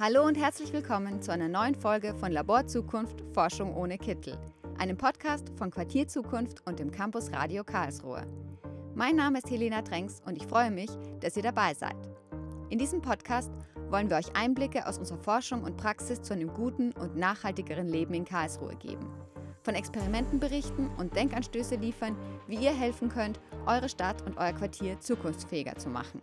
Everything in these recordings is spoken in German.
Hallo und herzlich willkommen zu einer neuen Folge von Labor Zukunft Forschung ohne Kittel, einem Podcast von Quartier Zukunft und dem Campus Radio Karlsruhe. Mein Name ist Helena Drängs und ich freue mich, dass ihr dabei seid. In diesem Podcast wollen wir euch Einblicke aus unserer Forschung und Praxis zu einem guten und nachhaltigeren Leben in Karlsruhe geben. Von Experimenten berichten und Denkanstöße liefern, wie ihr helfen könnt, eure Stadt und euer Quartier zukunftsfähiger zu machen.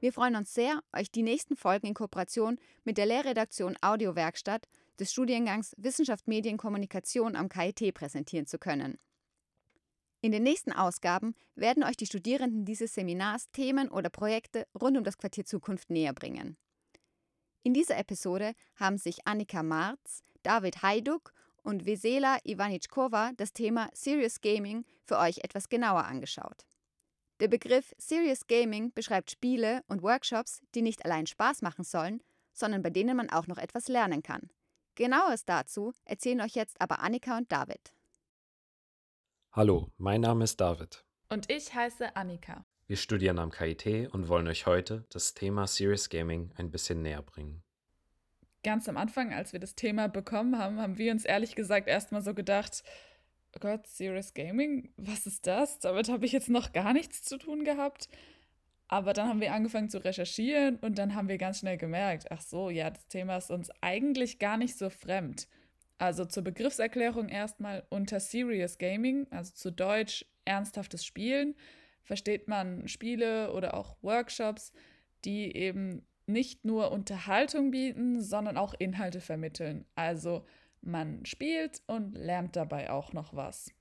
Wir freuen uns sehr, euch die nächsten Folgen in Kooperation mit der Lehrredaktion Audiowerkstatt des Studiengangs Wissenschaft Medien Kommunikation am KIT präsentieren zu können. In den nächsten Ausgaben werden euch die Studierenden dieses Seminars Themen oder Projekte rund um das Quartier Zukunft näher bringen. In dieser Episode haben sich Annika Marz, David Hajduk und Vesela Ivanitschkova das Thema Serious Gaming für euch etwas genauer angeschaut. Der Begriff Serious Gaming beschreibt Spiele und Workshops, die nicht allein Spaß machen sollen, sondern bei denen man auch noch etwas lernen kann. Genaueres dazu erzählen euch jetzt aber Annika und David. Hallo, mein Name ist David. Und ich heiße Annika. Wir studieren am KIT und wollen euch heute das Thema Serious Gaming ein bisschen näher bringen. Ganz am Anfang, als wir das Thema bekommen haben, haben wir uns ehrlich gesagt erstmal so gedacht, Gott, Serious Gaming, was ist das? Damit habe ich jetzt noch gar nichts zu tun gehabt. Aber dann haben wir angefangen zu recherchieren und dann haben wir ganz schnell gemerkt, ach so, ja, das Thema ist uns eigentlich gar nicht so fremd. Also zur Begriffserklärung erstmal unter Serious Gaming, also zu Deutsch ernsthaftes Spielen, versteht man Spiele oder auch Workshops, die eben nicht nur Unterhaltung bieten, sondern auch Inhalte vermitteln. Also man spielt und lernt dabei auch noch was.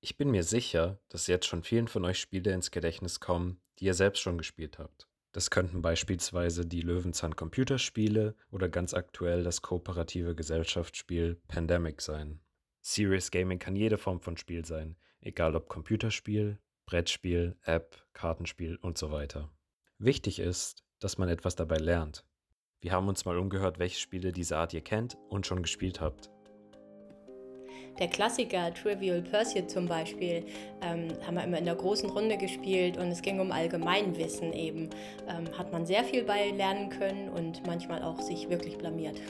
Ich bin mir sicher, dass jetzt schon vielen von euch Spiele ins Gedächtnis kommen, die ihr selbst schon gespielt habt. Das könnten beispielsweise die Löwenzahn Computerspiele oder ganz aktuell das kooperative Gesellschaftsspiel Pandemic sein. Serious Gaming kann jede Form von Spiel sein, egal ob Computerspiel, Brettspiel, App, Kartenspiel und so weiter. Wichtig ist, dass man etwas dabei lernt. Wir haben uns mal umgehört, welche Spiele diese Art ihr kennt und schon gespielt habt. Der Klassiker Trivial Pursuit zum Beispiel ähm, haben wir immer in der großen Runde gespielt und es ging um Allgemeinwissen eben. Ähm, hat man sehr viel bei lernen können und manchmal auch sich wirklich blamiert.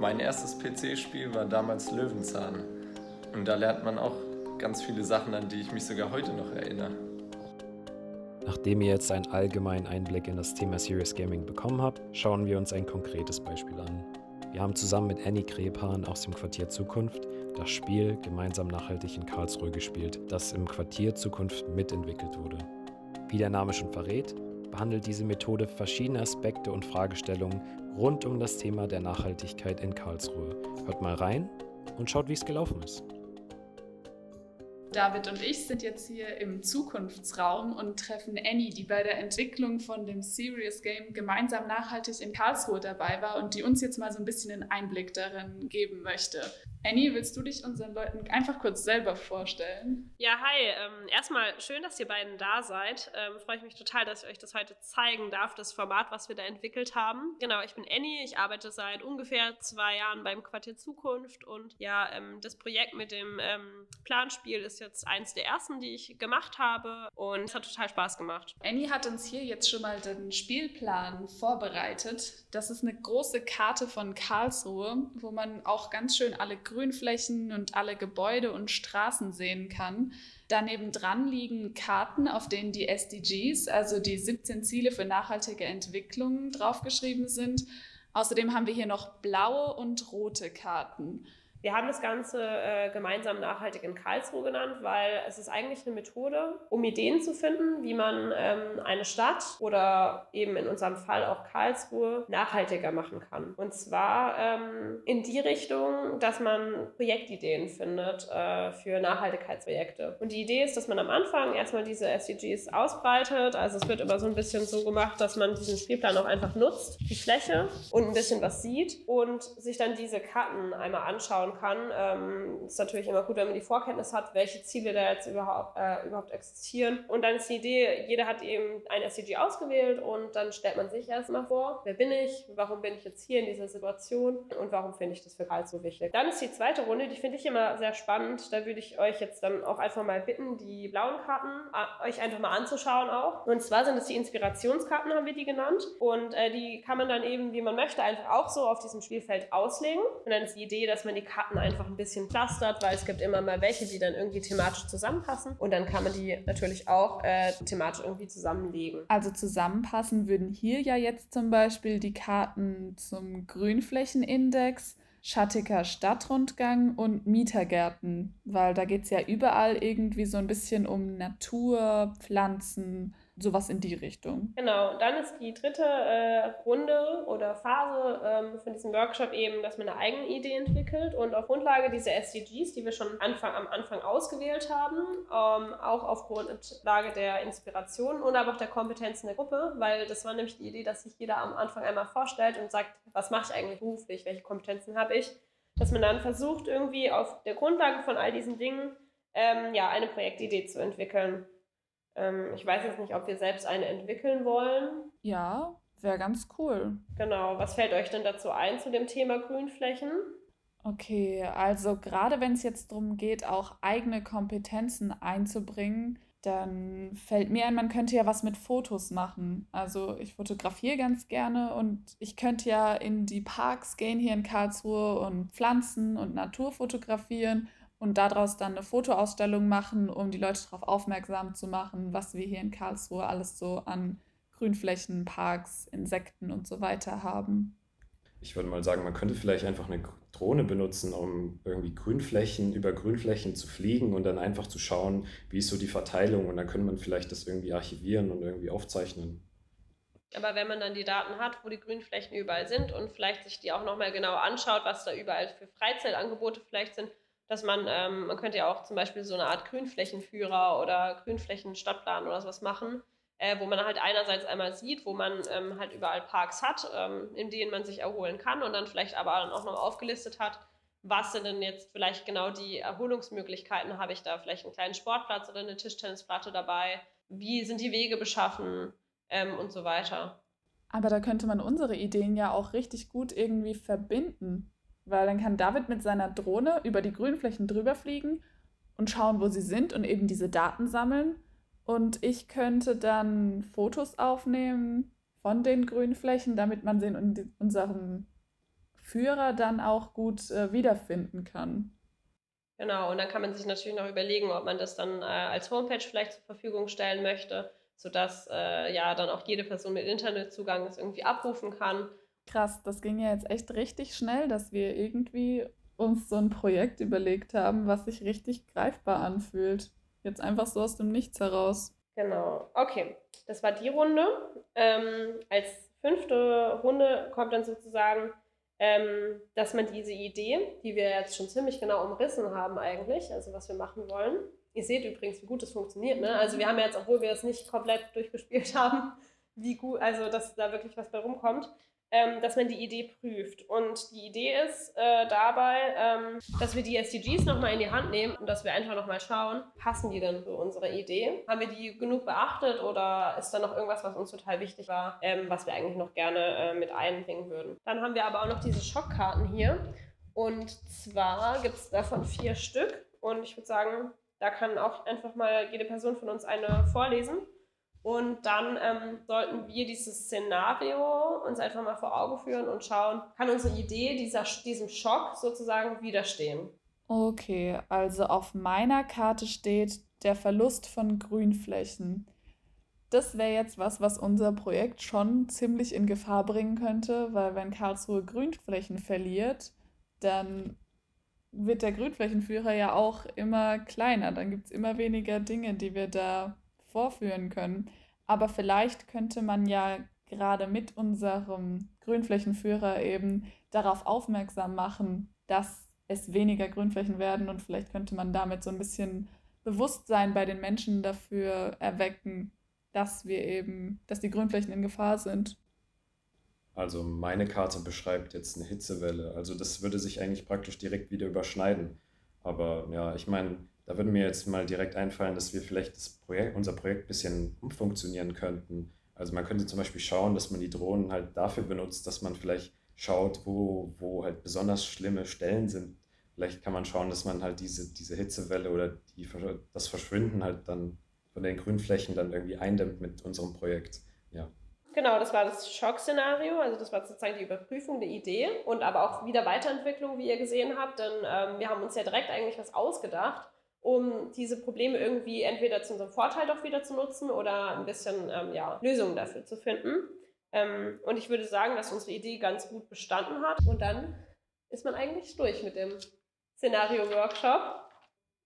Mein erstes PC-Spiel war damals Löwenzahn und da lernt man auch ganz viele Sachen, an die ich mich sogar heute noch erinnere. Nachdem ihr jetzt einen allgemeinen Einblick in das Thema Serious Gaming bekommen habt, schauen wir uns ein konkretes Beispiel an. Wir haben zusammen mit Annie Krepan aus dem Quartier Zukunft das Spiel Gemeinsam nachhaltig in Karlsruhe gespielt, das im Quartier Zukunft mitentwickelt wurde. Wie der Name schon verrät, behandelt diese Methode verschiedene Aspekte und Fragestellungen rund um das Thema der Nachhaltigkeit in Karlsruhe. Hört mal rein und schaut, wie es gelaufen ist. David und ich sind jetzt hier im Zukunftsraum und treffen Annie, die bei der Entwicklung von dem Serious Game gemeinsam nachhaltig in Karlsruhe dabei war und die uns jetzt mal so ein bisschen einen Einblick darin geben möchte. Annie, willst du dich unseren Leuten einfach kurz selber vorstellen? Ja, hi. Ähm, erstmal schön, dass ihr beiden da seid. Ähm, Freue ich mich total, dass ich euch das heute zeigen darf, das Format, was wir da entwickelt haben. Genau, ich bin Annie. Ich arbeite seit ungefähr zwei Jahren beim Quartier Zukunft und ja, ähm, das Projekt mit dem ähm, Planspiel ist jetzt eins der ersten, die ich gemacht habe und es hat total Spaß gemacht. Annie hat uns hier jetzt schon mal den Spielplan vorbereitet. Das ist eine große Karte von Karlsruhe, wo man auch ganz schön alle Grünflächen und alle Gebäude und Straßen sehen kann. Daneben dran liegen Karten, auf denen die SDGs, also die 17 Ziele für nachhaltige Entwicklung, draufgeschrieben sind. Außerdem haben wir hier noch blaue und rote Karten. Wir haben das Ganze äh, gemeinsam nachhaltig in Karlsruhe genannt, weil es ist eigentlich eine Methode, um Ideen zu finden, wie man ähm, eine Stadt oder eben in unserem Fall auch Karlsruhe nachhaltiger machen kann. Und zwar ähm, in die Richtung, dass man Projektideen findet äh, für Nachhaltigkeitsprojekte. Und die Idee ist, dass man am Anfang erstmal diese SDGs ausbreitet. Also es wird immer so ein bisschen so gemacht, dass man diesen Spielplan auch einfach nutzt, die Fläche und ein bisschen was sieht und sich dann diese Karten einmal anschaut anschauen kann. Ähm, ist natürlich immer gut, wenn man die Vorkenntnis hat, welche Ziele da jetzt überhaupt, äh, überhaupt existieren. Und dann ist die Idee, jeder hat eben ein SDG ausgewählt und dann stellt man sich erstmal vor, wer bin ich, warum bin ich jetzt hier in dieser Situation und warum finde ich das für Karl so wichtig. Dann ist die zweite Runde, die finde ich immer sehr spannend. Da würde ich euch jetzt dann auch einfach mal bitten, die blauen Karten äh, euch einfach mal anzuschauen auch. Und zwar sind es die Inspirationskarten, haben wir die genannt. Und äh, die kann man dann eben, wie man möchte, einfach auch so auf diesem Spielfeld auslegen. Und dann ist die Idee, dass man die Karten einfach ein bisschen clustert, weil es gibt immer mal welche, die dann irgendwie thematisch zusammenpassen. Und dann kann man die natürlich auch äh, thematisch irgendwie zusammenlegen. Also zusammenpassen würden hier ja jetzt zum Beispiel die Karten zum Grünflächenindex, schattiger Stadtrundgang und Mietergärten, weil da geht es ja überall irgendwie so ein bisschen um Natur, Pflanzen, sowas in die Richtung. Genau, und dann ist die dritte äh, Runde oder Phase ähm, von diesem Workshop eben, dass man eine eigene Idee entwickelt und auf Grundlage dieser SDGs, die wir schon Anfang, am Anfang ausgewählt haben, ähm, auch auf Grundlage der Inspiration und aber auch der Kompetenzen der Gruppe, weil das war nämlich die Idee, dass sich jeder am Anfang einmal vorstellt und sagt, was mache ich eigentlich beruflich, welche Kompetenzen habe ich, dass man dann versucht, irgendwie auf der Grundlage von all diesen Dingen ähm, ja, eine Projektidee zu entwickeln. Ähm, ich weiß jetzt nicht, ob wir selbst eine entwickeln wollen. Ja, wäre ganz cool. Genau. Was fällt euch denn dazu ein zu dem Thema Grünflächen? Okay, also gerade wenn es jetzt darum geht, auch eigene Kompetenzen einzubringen, dann fällt mir ein, man könnte ja was mit Fotos machen. Also ich fotografiere ganz gerne und ich könnte ja in die Parks gehen hier in Karlsruhe und Pflanzen und Natur fotografieren und daraus dann eine Fotoausstellung machen, um die Leute darauf aufmerksam zu machen, was wir hier in Karlsruhe alles so an Grünflächen, Parks, Insekten und so weiter haben. Ich würde mal sagen, man könnte vielleicht einfach eine Drohne benutzen, um irgendwie Grünflächen über Grünflächen zu fliegen und dann einfach zu schauen, wie ist so die Verteilung und dann könnte man vielleicht das irgendwie archivieren und irgendwie aufzeichnen. Aber wenn man dann die Daten hat, wo die Grünflächen überall sind und vielleicht sich die auch nochmal genauer anschaut, was da überall für Freizeitangebote vielleicht sind, dass man, ähm, man könnte ja auch zum Beispiel so eine Art Grünflächenführer oder Grünflächenstadtplan oder sowas machen, äh, wo man halt einerseits einmal sieht, wo man ähm, halt überall Parks hat, ähm, in denen man sich erholen kann und dann vielleicht aber dann auch noch aufgelistet hat, was sind denn jetzt vielleicht genau die Erholungsmöglichkeiten? Habe ich da vielleicht einen kleinen Sportplatz oder eine Tischtennisplatte dabei? Wie sind die Wege beschaffen ähm, und so weiter? Aber da könnte man unsere Ideen ja auch richtig gut irgendwie verbinden. Weil dann kann David mit seiner Drohne über die Grünflächen drüber fliegen und schauen, wo sie sind und eben diese Daten sammeln. Und ich könnte dann Fotos aufnehmen von den Grünflächen, damit man sie in unserem Führer dann auch gut äh, wiederfinden kann. Genau, und dann kann man sich natürlich noch überlegen, ob man das dann äh, als Homepage vielleicht zur Verfügung stellen möchte, sodass äh, ja dann auch jede Person mit Internetzugang es irgendwie abrufen kann krass, das ging ja jetzt echt richtig schnell, dass wir irgendwie uns so ein Projekt überlegt haben, was sich richtig greifbar anfühlt. Jetzt einfach so aus dem Nichts heraus. Genau. Okay, das war die Runde. Ähm, als fünfte Runde kommt dann sozusagen, ähm, dass man diese Idee, die wir jetzt schon ziemlich genau umrissen haben eigentlich, also was wir machen wollen. Ihr seht übrigens, wie gut das funktioniert. Ne? Also wir haben jetzt, obwohl wir es nicht komplett durchgespielt haben, wie gut, also dass da wirklich was bei rumkommt, ähm, dass man die Idee prüft. Und die Idee ist äh, dabei, ähm, dass wir die SDGs nochmal in die Hand nehmen und dass wir einfach nochmal schauen, passen die denn für unsere Idee? Haben wir die genug beachtet oder ist da noch irgendwas, was uns total wichtig war, ähm, was wir eigentlich noch gerne äh, mit einbringen würden? Dann haben wir aber auch noch diese Schockkarten hier. Und zwar gibt es davon vier Stück. Und ich würde sagen, da kann auch einfach mal jede Person von uns eine vorlesen. Und dann ähm, sollten wir dieses Szenario uns einfach mal vor Augen führen und schauen, kann unsere Idee dieser, diesem Schock sozusagen widerstehen. Okay, also auf meiner Karte steht der Verlust von Grünflächen. Das wäre jetzt was, was unser Projekt schon ziemlich in Gefahr bringen könnte, weil wenn Karlsruhe Grünflächen verliert, dann wird der Grünflächenführer ja auch immer kleiner. Dann gibt es immer weniger Dinge, die wir da vorführen können. Aber vielleicht könnte man ja gerade mit unserem Grünflächenführer eben darauf aufmerksam machen, dass es weniger Grünflächen werden und vielleicht könnte man damit so ein bisschen Bewusstsein bei den Menschen dafür erwecken, dass wir eben, dass die Grünflächen in Gefahr sind. Also meine Karte beschreibt jetzt eine Hitzewelle. Also das würde sich eigentlich praktisch direkt wieder überschneiden. Aber ja, ich meine, da würde mir jetzt mal direkt einfallen, dass wir vielleicht das Projekt, unser Projekt ein bisschen umfunktionieren könnten. Also man könnte zum Beispiel schauen, dass man die Drohnen halt dafür benutzt, dass man vielleicht schaut, wo, wo halt besonders schlimme Stellen sind. Vielleicht kann man schauen, dass man halt diese, diese Hitzewelle oder die, das Verschwinden halt dann von den Grünflächen dann irgendwie eindämmt mit unserem Projekt. Ja. Genau, das war das Schockszenario, also das war sozusagen die Überprüfung der Idee und aber auch wieder Weiterentwicklung, wie ihr gesehen habt, denn ähm, wir haben uns ja direkt eigentlich was ausgedacht, um diese Probleme irgendwie entweder zu unserem Vorteil doch wieder zu nutzen oder ein bisschen ähm, ja, Lösungen dafür zu finden. Ähm, und ich würde sagen, dass unsere Idee ganz gut bestanden hat und dann ist man eigentlich durch mit dem Szenario-Workshop.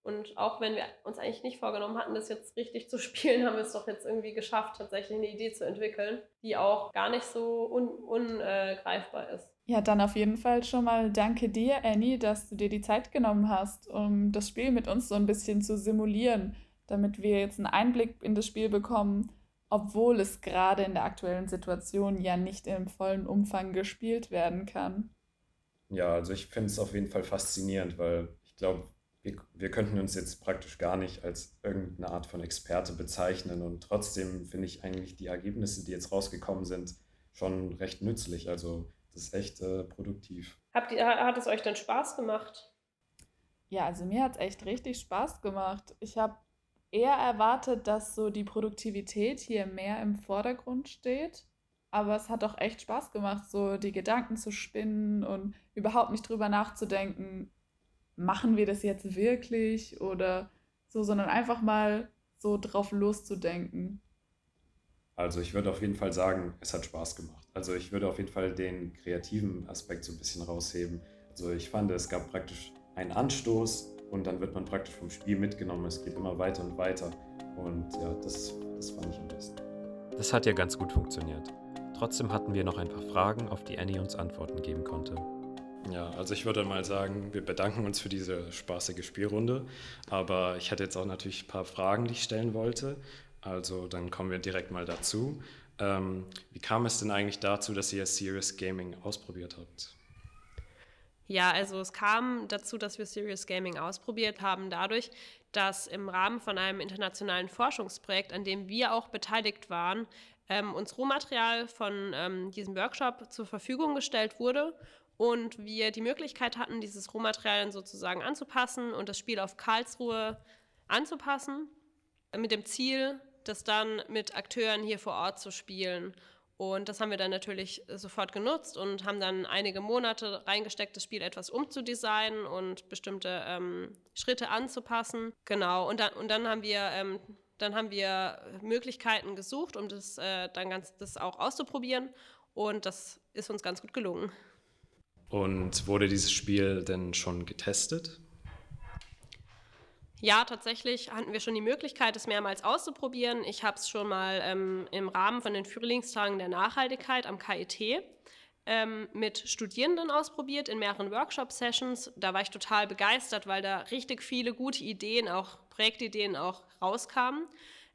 Und auch wenn wir uns eigentlich nicht vorgenommen hatten, das jetzt richtig zu spielen, haben wir es doch jetzt irgendwie geschafft, tatsächlich eine Idee zu entwickeln, die auch gar nicht so ungreifbar un, äh, ist. Ja, dann auf jeden Fall schon mal danke dir, Annie, dass du dir die Zeit genommen hast, um das Spiel mit uns so ein bisschen zu simulieren, damit wir jetzt einen Einblick in das Spiel bekommen, obwohl es gerade in der aktuellen Situation ja nicht im vollen Umfang gespielt werden kann. Ja, also ich finde es auf jeden Fall faszinierend, weil ich glaube, wir, wir könnten uns jetzt praktisch gar nicht als irgendeine Art von Experte bezeichnen und trotzdem finde ich eigentlich die Ergebnisse, die jetzt rausgekommen sind, schon recht nützlich. Also das ist echt äh, produktiv. Habt ihr, hat es euch denn Spaß gemacht? Ja, also mir hat es echt richtig Spaß gemacht. Ich habe eher erwartet, dass so die Produktivität hier mehr im Vordergrund steht. Aber es hat auch echt Spaß gemacht, so die Gedanken zu spinnen und überhaupt nicht drüber nachzudenken, machen wir das jetzt wirklich oder so, sondern einfach mal so drauf loszudenken. Also ich würde auf jeden Fall sagen, es hat Spaß gemacht. Also ich würde auf jeden Fall den kreativen Aspekt so ein bisschen rausheben. Also ich fand, es gab praktisch einen Anstoß und dann wird man praktisch vom Spiel mitgenommen. Es geht immer weiter und weiter. Und ja, das, das fand ich am besten. Das hat ja ganz gut funktioniert. Trotzdem hatten wir noch ein paar Fragen, auf die Annie uns Antworten geben konnte. Ja, also ich würde mal sagen, wir bedanken uns für diese spaßige Spielrunde. Aber ich hatte jetzt auch natürlich ein paar Fragen, die ich stellen wollte. Also dann kommen wir direkt mal dazu. Ähm, wie kam es denn eigentlich dazu, dass ihr Serious Gaming ausprobiert habt? Ja, also es kam dazu, dass wir Serious Gaming ausprobiert haben, dadurch, dass im Rahmen von einem internationalen Forschungsprojekt, an dem wir auch beteiligt waren, ähm, uns Rohmaterial von ähm, diesem Workshop zur Verfügung gestellt wurde und wir die Möglichkeit hatten, dieses Rohmaterial sozusagen anzupassen und das Spiel auf Karlsruhe anzupassen, mit dem Ziel, das dann mit Akteuren hier vor Ort zu spielen. Und das haben wir dann natürlich sofort genutzt und haben dann einige Monate reingesteckt, das Spiel etwas umzudesignen und bestimmte ähm, Schritte anzupassen. Genau, und dann, und dann haben wir ähm, dann haben wir Möglichkeiten gesucht, um das äh, dann ganz das auch auszuprobieren. Und das ist uns ganz gut gelungen. Und wurde dieses Spiel denn schon getestet? Ja, tatsächlich hatten wir schon die Möglichkeit, es mehrmals auszuprobieren. Ich habe es schon mal ähm, im Rahmen von den Frühlingstagen der Nachhaltigkeit am KIT ähm, mit Studierenden ausprobiert in mehreren Workshop-Sessions. Da war ich total begeistert, weil da richtig viele gute Ideen, auch Projektideen auch rauskamen.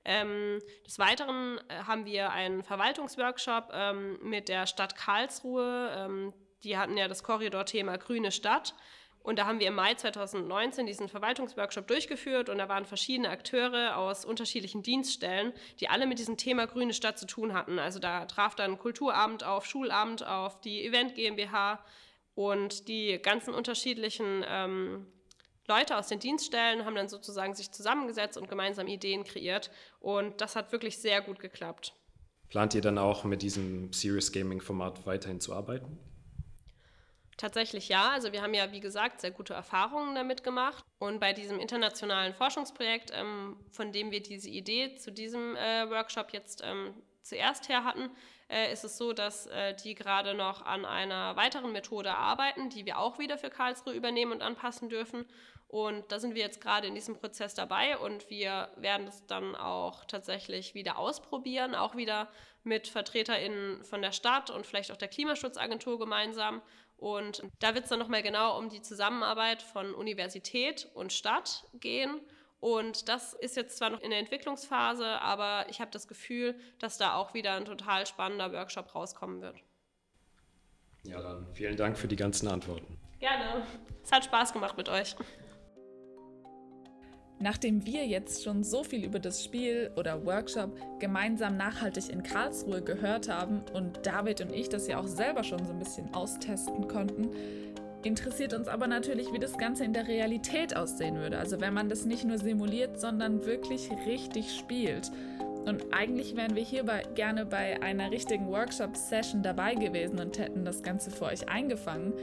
Ähm, des Weiteren äh, haben wir einen Verwaltungsworkshop ähm, mit der Stadt Karlsruhe ähm, die hatten ja das Korridor-Thema Grüne Stadt. Und da haben wir im Mai 2019 diesen Verwaltungsworkshop durchgeführt und da waren verschiedene Akteure aus unterschiedlichen Dienststellen, die alle mit diesem Thema Grüne Stadt zu tun hatten. Also da traf dann Kulturabend auf, Schulabend auf, die Event GmbH und die ganzen unterschiedlichen ähm, Leute aus den Dienststellen haben dann sozusagen sich zusammengesetzt und gemeinsam Ideen kreiert und das hat wirklich sehr gut geklappt. Plant ihr dann auch mit diesem Serious Gaming Format weiterhin zu arbeiten? Tatsächlich ja. Also wir haben ja, wie gesagt, sehr gute Erfahrungen damit gemacht. Und bei diesem internationalen Forschungsprojekt, ähm, von dem wir diese Idee zu diesem äh, Workshop jetzt ähm, zuerst her hatten, äh, ist es so, dass äh, die gerade noch an einer weiteren Methode arbeiten, die wir auch wieder für Karlsruhe übernehmen und anpassen dürfen. Und da sind wir jetzt gerade in diesem Prozess dabei und wir werden es dann auch tatsächlich wieder ausprobieren, auch wieder mit VertreterInnen von der Stadt und vielleicht auch der Klimaschutzagentur gemeinsam und da wird es dann nochmal genau um die Zusammenarbeit von Universität und Stadt gehen. Und das ist jetzt zwar noch in der Entwicklungsphase, aber ich habe das Gefühl, dass da auch wieder ein total spannender Workshop rauskommen wird. Ja, dann vielen Dank für die ganzen Antworten. Gerne. Es hat Spaß gemacht mit euch. Nachdem wir jetzt schon so viel über das Spiel oder Workshop gemeinsam nachhaltig in Karlsruhe gehört haben und David und ich das ja auch selber schon so ein bisschen austesten konnten, interessiert uns aber natürlich, wie das Ganze in der Realität aussehen würde. Also wenn man das nicht nur simuliert, sondern wirklich richtig spielt. Und eigentlich wären wir hierbei gerne bei einer richtigen Workshop-Session dabei gewesen und hätten das Ganze für euch eingefangen.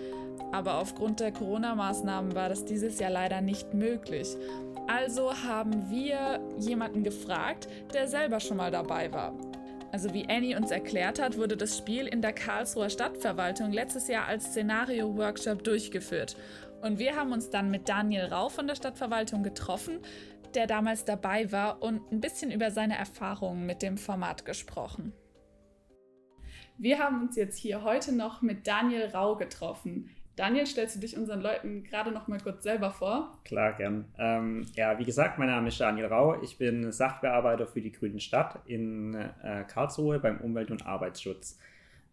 Aber aufgrund der Corona-Maßnahmen war das dieses Jahr leider nicht möglich. Also haben wir jemanden gefragt, der selber schon mal dabei war. Also wie Annie uns erklärt hat, wurde das Spiel in der Karlsruher Stadtverwaltung letztes Jahr als Szenario-Workshop durchgeführt. Und wir haben uns dann mit Daniel Rau von der Stadtverwaltung getroffen, der damals dabei war und ein bisschen über seine Erfahrungen mit dem Format gesprochen. Wir haben uns jetzt hier heute noch mit Daniel Rau getroffen. Daniel, stellst du dich unseren Leuten gerade noch mal kurz selber vor? Klar, gern. Ähm, ja, wie gesagt, mein Name ist Daniel Rau. Ich bin Sachbearbeiter für die Grüne Stadt in äh, Karlsruhe beim Umwelt- und Arbeitsschutz.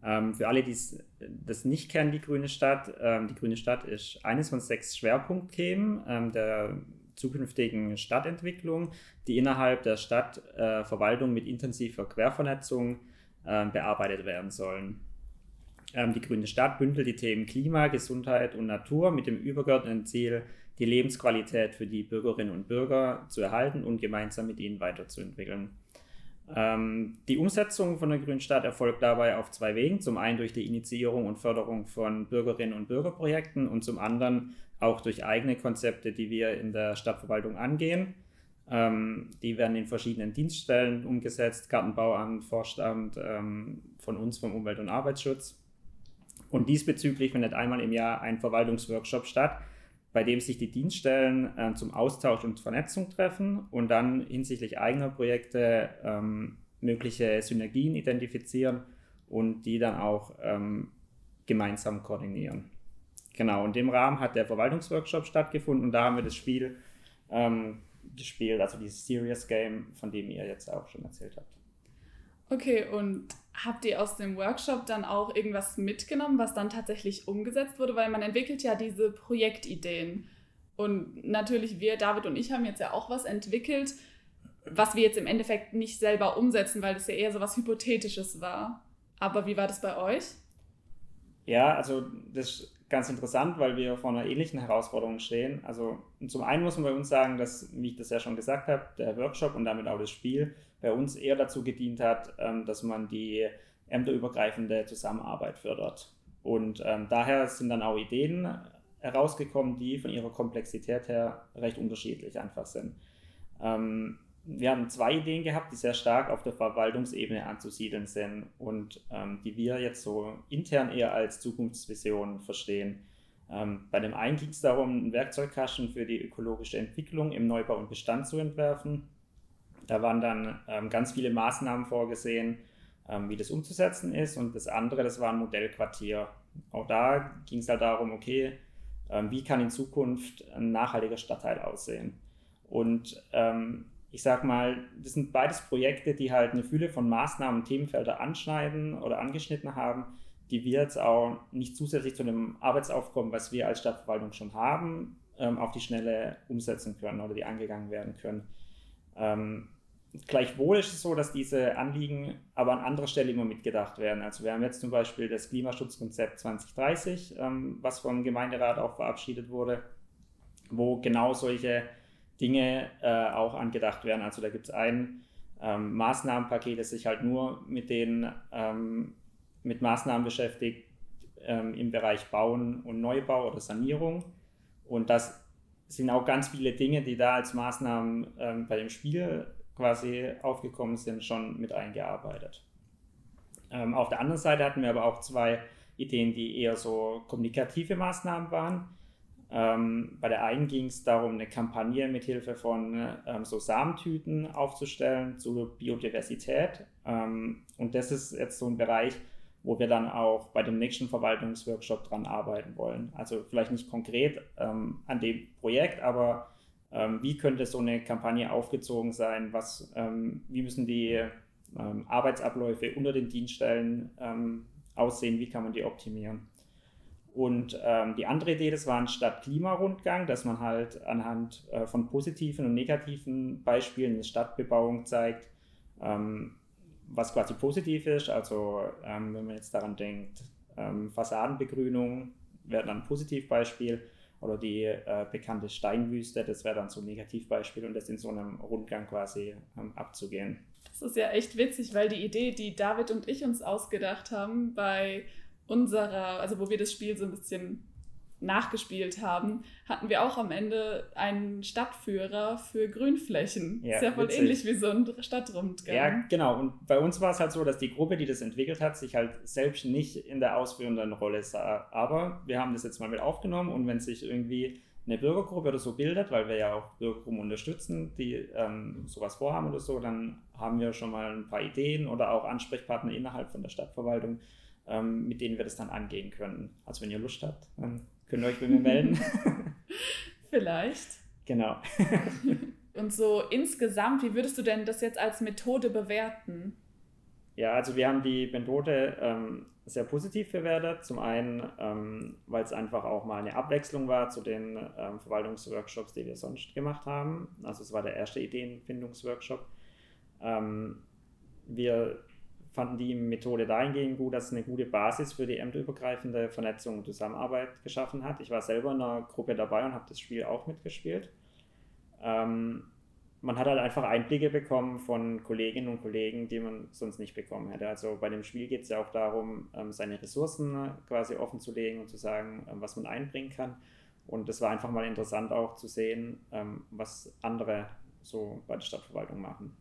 Ähm, für alle, die das nicht kennen, die Grüne Stadt, ähm, die Grüne Stadt ist eines von sechs Schwerpunktthemen ähm, der zukünftigen Stadtentwicklung, die innerhalb der Stadtverwaltung äh, mit intensiver Quervernetzung äh, bearbeitet werden sollen. Ähm, die Grüne Stadt bündelt die Themen Klima, Gesundheit und Natur mit dem übergeordneten Ziel, die Lebensqualität für die Bürgerinnen und Bürger zu erhalten und gemeinsam mit ihnen weiterzuentwickeln. Ähm, die Umsetzung von der Grünen Stadt erfolgt dabei auf zwei Wegen. Zum einen durch die Initiierung und Förderung von Bürgerinnen und Bürgerprojekten und zum anderen auch durch eigene Konzepte, die wir in der Stadtverwaltung angehen. Ähm, die werden in verschiedenen Dienststellen umgesetzt, Gartenbauamt, Forstamt, ähm, von uns vom Umwelt- und Arbeitsschutz. Und diesbezüglich findet einmal im Jahr ein Verwaltungsworkshop statt, bei dem sich die Dienststellen äh, zum Austausch und Vernetzung treffen und dann hinsichtlich eigener Projekte ähm, mögliche Synergien identifizieren und die dann auch ähm, gemeinsam koordinieren. Genau, in dem Rahmen hat der Verwaltungsworkshop stattgefunden und da haben wir das Spiel ähm, gespielt, also dieses Serious Game, von dem ihr jetzt auch schon erzählt habt. Okay, und habt ihr aus dem Workshop dann auch irgendwas mitgenommen, was dann tatsächlich umgesetzt wurde? Weil man entwickelt ja diese Projektideen. Und natürlich, wir, David und ich, haben jetzt ja auch was entwickelt, was wir jetzt im Endeffekt nicht selber umsetzen, weil das ja eher so was Hypothetisches war. Aber wie war das bei euch? Ja, also das ist ganz interessant, weil wir vor einer ähnlichen Herausforderung stehen. Also zum einen muss man bei uns sagen, dass, wie ich das ja schon gesagt habe, der Workshop und damit auch das Spiel bei uns eher dazu gedient hat, ähm, dass man die ämterübergreifende Zusammenarbeit fördert. Und ähm, daher sind dann auch Ideen herausgekommen, die von ihrer Komplexität her recht unterschiedlich einfach sind. Ähm, wir haben zwei Ideen gehabt, die sehr stark auf der Verwaltungsebene anzusiedeln sind und ähm, die wir jetzt so intern eher als Zukunftsvision verstehen. Ähm, bei dem einen ging es darum, einen Werkzeugkasten für die ökologische Entwicklung im Neubau und Bestand zu entwerfen. Da waren dann ähm, ganz viele Maßnahmen vorgesehen, ähm, wie das umzusetzen ist. Und das andere, das war ein Modellquartier. Auch da ging es halt darum, okay, ähm, wie kann in Zukunft ein nachhaltiger Stadtteil aussehen? Und ähm, ich sag mal, das sind beides Projekte, die halt eine Fülle von Maßnahmen und Themenfelder anschneiden oder angeschnitten haben, die wir jetzt auch nicht zusätzlich zu dem Arbeitsaufkommen, was wir als Stadtverwaltung schon haben, ähm, auf die Schnelle umsetzen können oder die angegangen werden können. Gleichwohl ist es so, dass diese Anliegen aber an anderer Stelle immer mitgedacht werden. Also wir haben jetzt zum Beispiel das Klimaschutzkonzept 2030, ähm, was vom Gemeinderat auch verabschiedet wurde, wo genau solche Dinge äh, auch angedacht werden. Also da gibt es ein ähm, Maßnahmenpaket, das sich halt nur mit den ähm, mit Maßnahmen beschäftigt ähm, im Bereich Bauen und Neubau oder Sanierung. Und das sind auch ganz viele Dinge, die da als Maßnahmen ähm, bei dem Spiel quasi aufgekommen sind, schon mit eingearbeitet. Ähm, auf der anderen Seite hatten wir aber auch zwei Ideen, die eher so kommunikative Maßnahmen waren. Ähm, bei der einen ging es darum, eine Kampagne mit Hilfe von ähm, so Samentüten aufzustellen zur Biodiversität. Ähm, und das ist jetzt so ein Bereich, wo wir dann auch bei dem nächsten Verwaltungsworkshop dran arbeiten wollen. Also vielleicht nicht konkret ähm, an dem Projekt, aber wie könnte so eine Kampagne aufgezogen sein? Was, ähm, wie müssen die ähm, Arbeitsabläufe unter den Dienststellen ähm, aussehen? Wie kann man die optimieren? Und ähm, die andere Idee, das war ein Stadt-Klima-Rundgang, dass man halt anhand äh, von positiven und negativen Beispielen eine Stadtbebauung zeigt, ähm, was quasi positiv ist. Also ähm, wenn man jetzt daran denkt, ähm, Fassadenbegrünung wäre dann ein Positivbeispiel oder die äh, bekannte Steinwüste, das wäre dann so ein Negativbeispiel und das in so einem Rundgang quasi ähm, abzugehen. Das ist ja echt witzig, weil die Idee, die David und ich uns ausgedacht haben bei unserer, also wo wir das Spiel so ein bisschen nachgespielt haben, hatten wir auch am Ende einen Stadtführer für Grünflächen. Ja, ist ja voll witzig. ähnlich wie so ein Stadtrundgang. Ja, genau. Und bei uns war es halt so, dass die Gruppe, die das entwickelt hat, sich halt selbst nicht in der ausführenden Rolle sah. Aber wir haben das jetzt mal mit aufgenommen und wenn sich irgendwie eine Bürgergruppe oder so bildet, weil wir ja auch Bürgergruppen unterstützen, die ähm, sowas vorhaben oder so, dann haben wir schon mal ein paar Ideen oder auch Ansprechpartner innerhalb von der Stadtverwaltung, ähm, mit denen wir das dann angehen können. Also wenn ihr Lust habt, dann könnt ihr euch bei mir melden. Vielleicht. Genau. Und so insgesamt, wie würdest du denn das jetzt als Methode bewerten? Ja, also wir haben die Methode ähm, sehr positiv bewertet. Zum einen, ähm, weil es einfach auch mal eine Abwechslung war zu den ähm, Verwaltungsworkshops, die wir sonst gemacht haben. Also es war der erste Ideenfindungsworkshop. Ähm, wir fanden die Methode dahingehend gut, dass es eine gute Basis für die ämterübergreifende Vernetzung und Zusammenarbeit geschaffen hat. Ich war selber in einer Gruppe dabei und habe das Spiel auch mitgespielt. Ähm, man hat halt einfach Einblicke bekommen von Kolleginnen und Kollegen, die man sonst nicht bekommen hätte. Also bei dem Spiel geht es ja auch darum, ähm, seine Ressourcen quasi offen zu legen und zu sagen, ähm, was man einbringen kann. Und das war einfach mal interessant auch zu sehen, ähm, was andere so bei der Stadtverwaltung machen.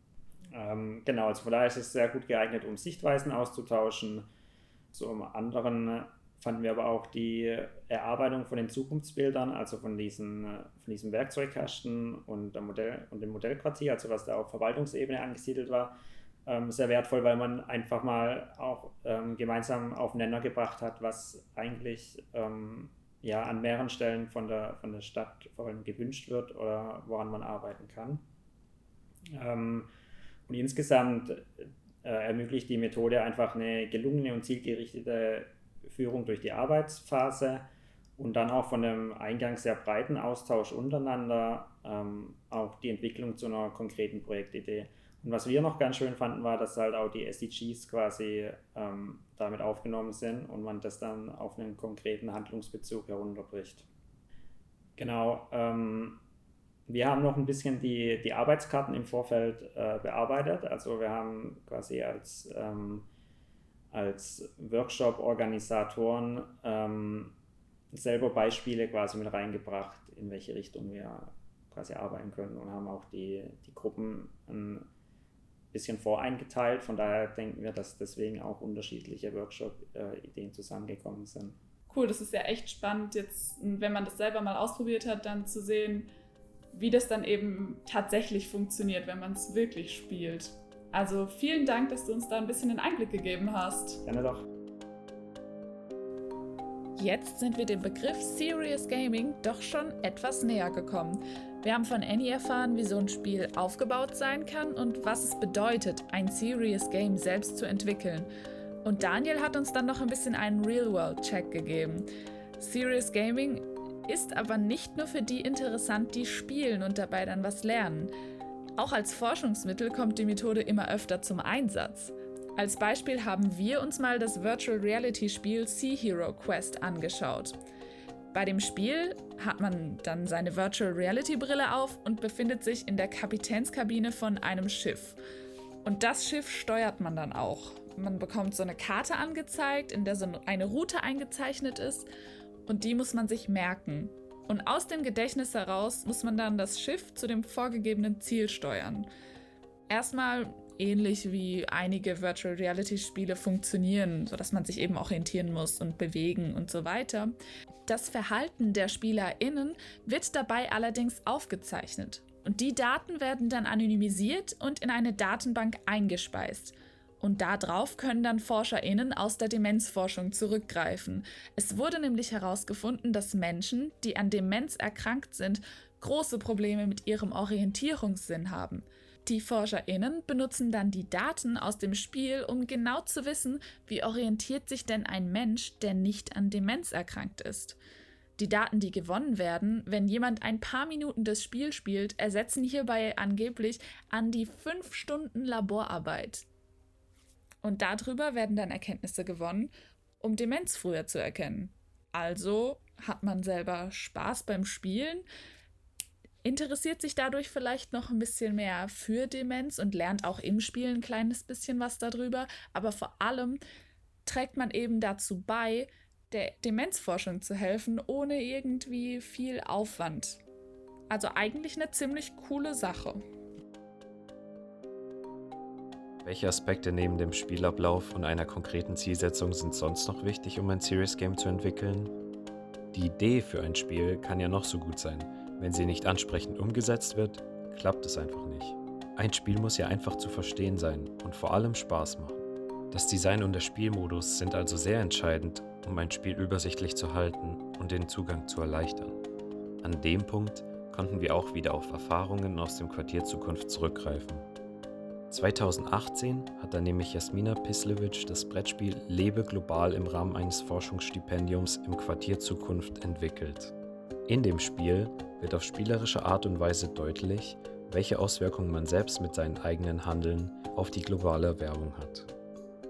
Ähm, genau, also von daher ist es sehr gut geeignet, um Sichtweisen auszutauschen. Zum anderen fanden wir aber auch die Erarbeitung von den Zukunftsbildern, also von, diesen, von diesem Werkzeugkasten und, der Modell, und dem Modellquartier, also was da auf Verwaltungsebene angesiedelt war, ähm, sehr wertvoll, weil man einfach mal auch ähm, gemeinsam auf den Nenner gebracht hat, was eigentlich ähm, ja, an mehreren Stellen von der, von der Stadt vor allem gewünscht wird oder woran man arbeiten kann. Ähm, und insgesamt äh, ermöglicht die Methode einfach eine gelungene und zielgerichtete Führung durch die Arbeitsphase und dann auch von einem eingangs sehr breiten Austausch untereinander ähm, auch die Entwicklung zu einer konkreten Projektidee. Und was wir noch ganz schön fanden, war, dass halt auch die SDGs quasi ähm, damit aufgenommen sind und man das dann auf einen konkreten Handlungsbezug herunterbricht. Genau. Ähm, wir haben noch ein bisschen die, die Arbeitskarten im Vorfeld äh, bearbeitet. Also wir haben quasi als, ähm, als Workshop-Organisatoren ähm, selber Beispiele quasi mit reingebracht, in welche Richtung wir quasi arbeiten können und haben auch die, die Gruppen ein bisschen voreingeteilt. Von daher denken wir, dass deswegen auch unterschiedliche Workshop-Ideen zusammengekommen sind. Cool, das ist ja echt spannend, jetzt, wenn man das selber mal ausprobiert hat, dann zu sehen, wie das dann eben tatsächlich funktioniert, wenn man es wirklich spielt. Also vielen Dank, dass du uns da ein bisschen den Einblick gegeben hast. Gerne doch. Jetzt sind wir dem Begriff Serious Gaming doch schon etwas näher gekommen. Wir haben von Annie erfahren, wie so ein Spiel aufgebaut sein kann und was es bedeutet, ein Serious Game selbst zu entwickeln. Und Daniel hat uns dann noch ein bisschen einen Real-World-Check gegeben. Serious Gaming ist aber nicht nur für die interessant, die spielen und dabei dann was lernen. Auch als Forschungsmittel kommt die Methode immer öfter zum Einsatz. Als Beispiel haben wir uns mal das Virtual Reality Spiel Sea Hero Quest angeschaut. Bei dem Spiel hat man dann seine Virtual Reality Brille auf und befindet sich in der Kapitänskabine von einem Schiff. Und das Schiff steuert man dann auch. Man bekommt so eine Karte angezeigt, in der so eine Route eingezeichnet ist und die muss man sich merken. Und aus dem Gedächtnis heraus muss man dann das Schiff zu dem vorgegebenen Ziel steuern. Erstmal ähnlich wie einige Virtual Reality Spiele funktionieren, sodass man sich eben orientieren muss und bewegen und so weiter. Das Verhalten der SpielerInnen wird dabei allerdings aufgezeichnet. Und die Daten werden dann anonymisiert und in eine Datenbank eingespeist. Und darauf können dann ForscherInnen aus der Demenzforschung zurückgreifen. Es wurde nämlich herausgefunden, dass Menschen, die an Demenz erkrankt sind, große Probleme mit ihrem Orientierungssinn haben. Die ForscherInnen benutzen dann die Daten aus dem Spiel, um genau zu wissen, wie orientiert sich denn ein Mensch, der nicht an Demenz erkrankt ist. Die Daten, die gewonnen werden, wenn jemand ein paar Minuten das Spiel spielt, ersetzen hierbei angeblich an die fünf Stunden Laborarbeit. Und darüber werden dann Erkenntnisse gewonnen, um Demenz früher zu erkennen. Also hat man selber Spaß beim Spielen, interessiert sich dadurch vielleicht noch ein bisschen mehr für Demenz und lernt auch im Spiel ein kleines bisschen was darüber, aber vor allem trägt man eben dazu bei, der Demenzforschung zu helfen, ohne irgendwie viel Aufwand. Also eigentlich eine ziemlich coole Sache. Welche Aspekte neben dem Spielablauf und einer konkreten Zielsetzung sind sonst noch wichtig, um ein Serious Game zu entwickeln? Die Idee für ein Spiel kann ja noch so gut sein. Wenn sie nicht ansprechend umgesetzt wird, klappt es einfach nicht. Ein Spiel muss ja einfach zu verstehen sein und vor allem Spaß machen. Das Design und der Spielmodus sind also sehr entscheidend, um ein Spiel übersichtlich zu halten und den Zugang zu erleichtern. An dem Punkt konnten wir auch wieder auf Erfahrungen aus dem Quartier Zukunft zurückgreifen. 2018 hat dann nämlich Jasmina Pislewitsch das Brettspiel Lebe global im Rahmen eines Forschungsstipendiums im Quartier Zukunft entwickelt. In dem Spiel wird auf spielerische Art und Weise deutlich, welche Auswirkungen man selbst mit seinen eigenen Handeln auf die globale Erwärmung hat.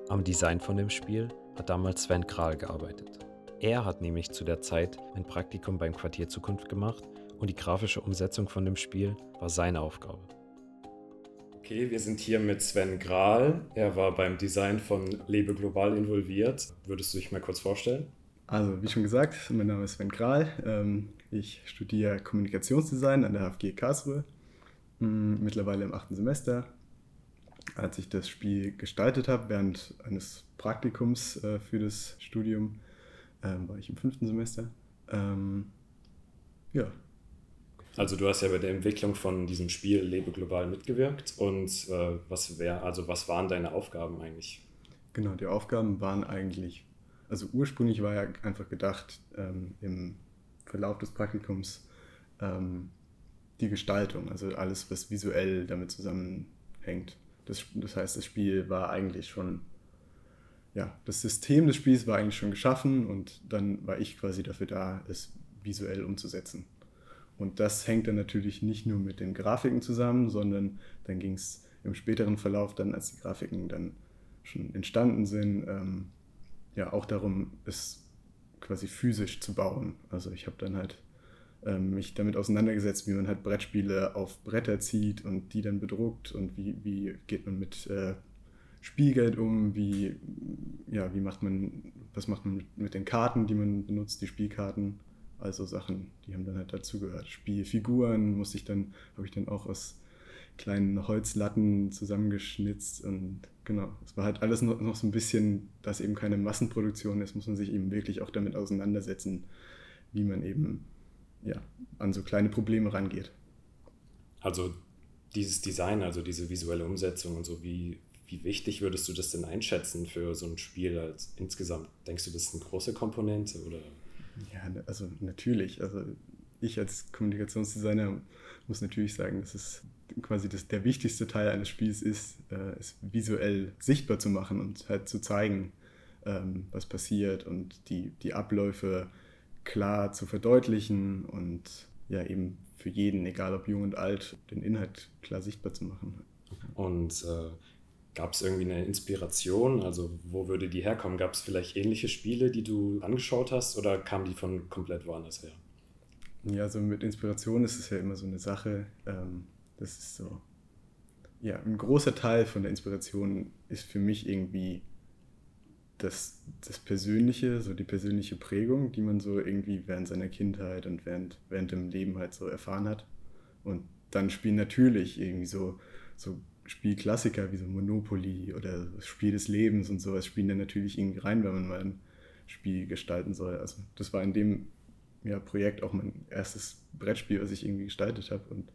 Am Design von dem Spiel hat damals Sven Kral gearbeitet. Er hat nämlich zu der Zeit ein Praktikum beim Quartier Zukunft gemacht und die grafische Umsetzung von dem Spiel war seine Aufgabe. Okay, wir sind hier mit Sven Grahl. Er war beim Design von Lebe Global involviert. Würdest du dich mal kurz vorstellen? Also, wie schon gesagt, mein Name ist Sven Grahl. Ähm, ich studiere Kommunikationsdesign an der HFG Karlsruhe, hm, mittlerweile im achten Semester als ich das Spiel gestaltet habe, während eines Praktikums äh, für das Studium, ähm, war ich im fünften Semester. Ähm, ja. Also du hast ja bei der Entwicklung von diesem Spiel Lebe global mitgewirkt und äh, was wäre, also was waren deine Aufgaben eigentlich? Genau, die Aufgaben waren eigentlich, also ursprünglich war ja einfach gedacht, ähm, im Verlauf des Praktikums ähm, die Gestaltung, also alles, was visuell damit zusammenhängt. Das, das heißt, das Spiel war eigentlich schon, ja, das System des Spiels war eigentlich schon geschaffen und dann war ich quasi dafür da, es visuell umzusetzen. Und das hängt dann natürlich nicht nur mit den Grafiken zusammen, sondern dann ging es im späteren Verlauf dann, als die Grafiken dann schon entstanden sind, ähm, ja auch darum, es quasi physisch zu bauen. Also ich habe dann halt ähm, mich damit auseinandergesetzt, wie man halt Brettspiele auf Bretter zieht und die dann bedruckt und wie, wie geht man mit äh, Spielgeld um, wie, ja, wie macht man, was macht man mit, mit den Karten, die man benutzt, die Spielkarten, also Sachen, die haben dann halt dazugehört. Spielfiguren musste ich dann, habe ich dann auch aus kleinen Holzlatten zusammengeschnitzt und genau, es war halt alles noch, noch so ein bisschen, dass eben keine Massenproduktion ist, muss man sich eben wirklich auch damit auseinandersetzen, wie man eben ja, an so kleine Probleme rangeht. Also dieses Design, also diese visuelle Umsetzung und so, wie, wie wichtig würdest du das denn einschätzen für so ein Spiel als insgesamt? Denkst du, das ist eine große Komponente oder? Ja, also natürlich. Also ich als Kommunikationsdesigner muss natürlich sagen, dass es quasi das, der wichtigste Teil eines Spiels ist, äh, es visuell sichtbar zu machen und halt zu zeigen, ähm, was passiert und die, die Abläufe klar zu verdeutlichen und ja eben für jeden, egal ob jung und alt, den Inhalt klar sichtbar zu machen. Und äh, gab es irgendwie eine Inspiration? Also wo würde die herkommen? Gab es vielleicht ähnliche Spiele, die du angeschaut hast oder kamen die von komplett woanders her? Ja, so mit Inspiration ist es ja immer so eine Sache. Ähm, das ist so. Ja, ein großer Teil von der Inspiration ist für mich irgendwie das, das Persönliche, so die persönliche Prägung, die man so irgendwie während seiner Kindheit und während, während dem Leben halt so erfahren hat. Und dann spielen natürlich irgendwie so, so Spielklassiker wie so Monopoly oder Spiel des Lebens und sowas spielen dann natürlich irgendwie rein, wenn man mal ein Spiel gestalten soll. Also das war in dem ja, Projekt auch mein erstes Brettspiel, was ich irgendwie gestaltet habe. Und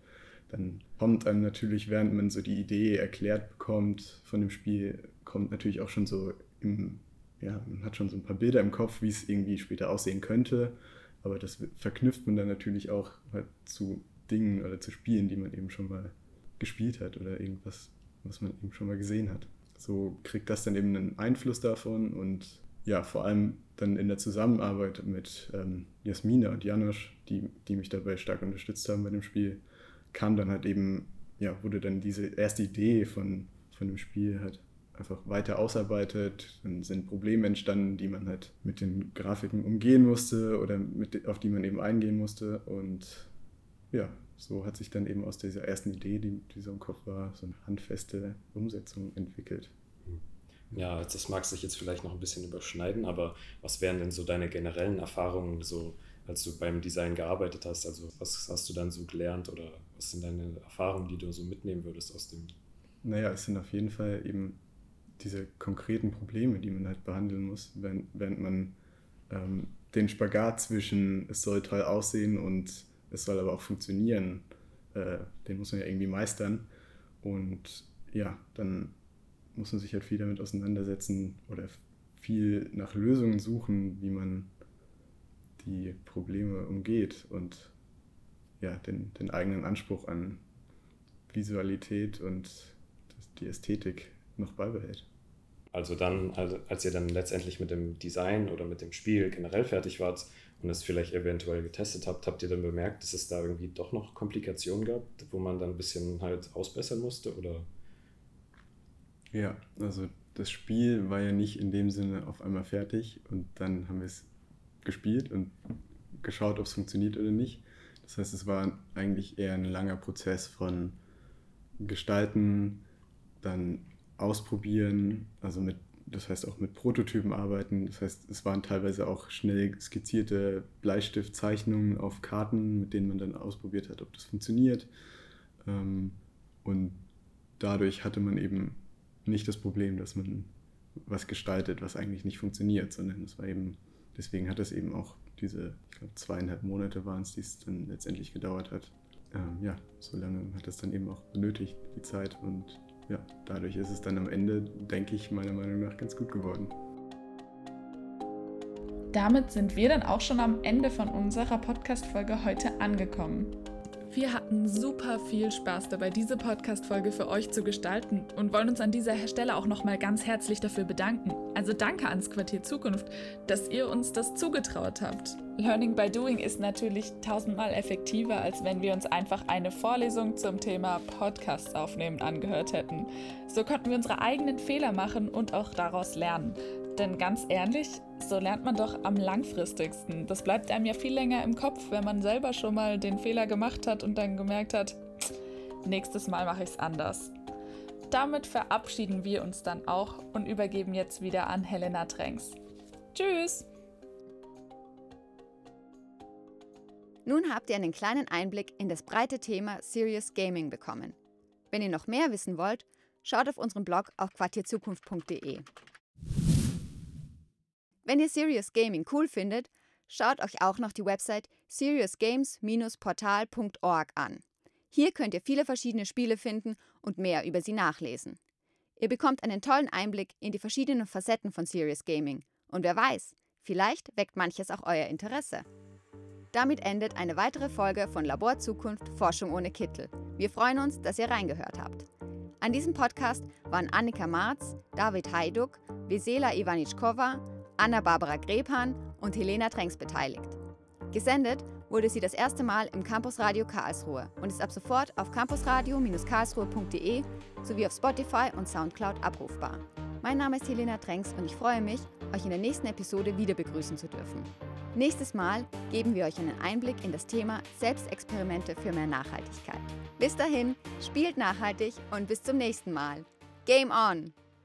dann kommt einem natürlich, während man so die Idee erklärt bekommt von dem Spiel, kommt natürlich auch schon so im ja, man hat schon so ein paar Bilder im Kopf, wie es irgendwie später aussehen könnte, aber das verknüpft man dann natürlich auch halt zu Dingen oder zu Spielen, die man eben schon mal gespielt hat oder irgendwas, was man eben schon mal gesehen hat. So kriegt das dann eben einen Einfluss davon und ja, vor allem dann in der Zusammenarbeit mit ähm, Jasmina und Janosch, die, die mich dabei stark unterstützt haben bei dem Spiel, kam dann halt eben, ja, wurde dann diese erste Idee von, von dem Spiel halt einfach weiter ausarbeitet. Dann sind Probleme entstanden, die man halt mit den Grafiken umgehen musste oder mit, auf die man eben eingehen musste. Und ja, so hat sich dann eben aus dieser ersten Idee, die, die so im Kopf war, so eine handfeste Umsetzung entwickelt. Ja, das mag sich jetzt vielleicht noch ein bisschen überschneiden, aber was wären denn so deine generellen Erfahrungen, so als du beim Design gearbeitet hast? Also was hast du dann so gelernt oder was sind deine Erfahrungen, die du so mitnehmen würdest aus dem? Naja, es sind auf jeden Fall eben diese konkreten Probleme, die man halt behandeln muss, während, während man ähm, den Spagat zwischen es soll toll aussehen und es soll aber auch funktionieren, äh, den muss man ja irgendwie meistern. Und ja, dann muss man sich halt viel damit auseinandersetzen oder viel nach Lösungen suchen, wie man die Probleme umgeht und ja, den, den eigenen Anspruch an Visualität und die Ästhetik noch beibehält. Also dann, als ihr dann letztendlich mit dem Design oder mit dem Spiel generell fertig wart und es vielleicht eventuell getestet habt, habt ihr dann bemerkt, dass es da irgendwie doch noch Komplikationen gab, wo man dann ein bisschen halt ausbessern musste oder ja, also das Spiel war ja nicht in dem Sinne auf einmal fertig und dann haben wir es gespielt und geschaut, ob es funktioniert oder nicht. Das heißt, es war eigentlich eher ein langer Prozess von Gestalten, dann ausprobieren, also mit, das heißt auch mit Prototypen arbeiten. Das heißt, es waren teilweise auch schnell skizzierte Bleistiftzeichnungen auf Karten, mit denen man dann ausprobiert hat, ob das funktioniert. Ähm, und dadurch hatte man eben nicht das Problem, dass man was gestaltet, was eigentlich nicht funktioniert, sondern es war eben, deswegen hat es eben auch diese, ich glaube, zweieinhalb Monate waren es, die es dann letztendlich gedauert hat. Ähm, ja, so lange hat es dann eben auch benötigt, die Zeit. Und ja, dadurch ist es dann am Ende, denke ich, meiner Meinung nach ganz gut geworden. Damit sind wir dann auch schon am Ende von unserer Podcast-Folge heute angekommen. Wir hatten super viel Spaß dabei, diese Podcast-Folge für euch zu gestalten und wollen uns an dieser Stelle auch nochmal ganz herzlich dafür bedanken. Also danke ans Quartier Zukunft, dass ihr uns das zugetraut habt. Learning by Doing ist natürlich tausendmal effektiver, als wenn wir uns einfach eine Vorlesung zum Thema Podcasts aufnehmen angehört hätten. So konnten wir unsere eigenen Fehler machen und auch daraus lernen. Denn ganz ehrlich, so lernt man doch am langfristigsten. Das bleibt einem ja viel länger im Kopf, wenn man selber schon mal den Fehler gemacht hat und dann gemerkt hat, nächstes Mal mache ich es anders. Damit verabschieden wir uns dann auch und übergeben jetzt wieder an Helena Tränks. Tschüss! Nun habt ihr einen kleinen Einblick in das breite Thema Serious Gaming bekommen. Wenn ihr noch mehr wissen wollt, schaut auf unserem Blog auf quartierzukunft.de. Wenn ihr Serious Gaming cool findet, schaut euch auch noch die Website seriousgames-portal.org an. Hier könnt ihr viele verschiedene Spiele finden und mehr über sie nachlesen. Ihr bekommt einen tollen Einblick in die verschiedenen Facetten von Serious Gaming und wer weiß, vielleicht weckt manches auch euer Interesse. Damit endet eine weitere Folge von Labor Zukunft Forschung ohne Kittel. Wir freuen uns, dass ihr reingehört habt. An diesem Podcast waren Annika Marz, David Hajduk, Vesela Ivanitschkova, Anna-Barbara Grebhahn und Helena Tränks beteiligt. Gesendet wurde sie das erste Mal im Campusradio Karlsruhe und ist ab sofort auf campusradio-karlsruhe.de sowie auf Spotify und Soundcloud abrufbar. Mein Name ist Helena Tränks und ich freue mich, euch in der nächsten Episode wieder begrüßen zu dürfen. Nächstes Mal geben wir euch einen Einblick in das Thema Selbstexperimente für mehr Nachhaltigkeit. Bis dahin, spielt nachhaltig und bis zum nächsten Mal. Game on!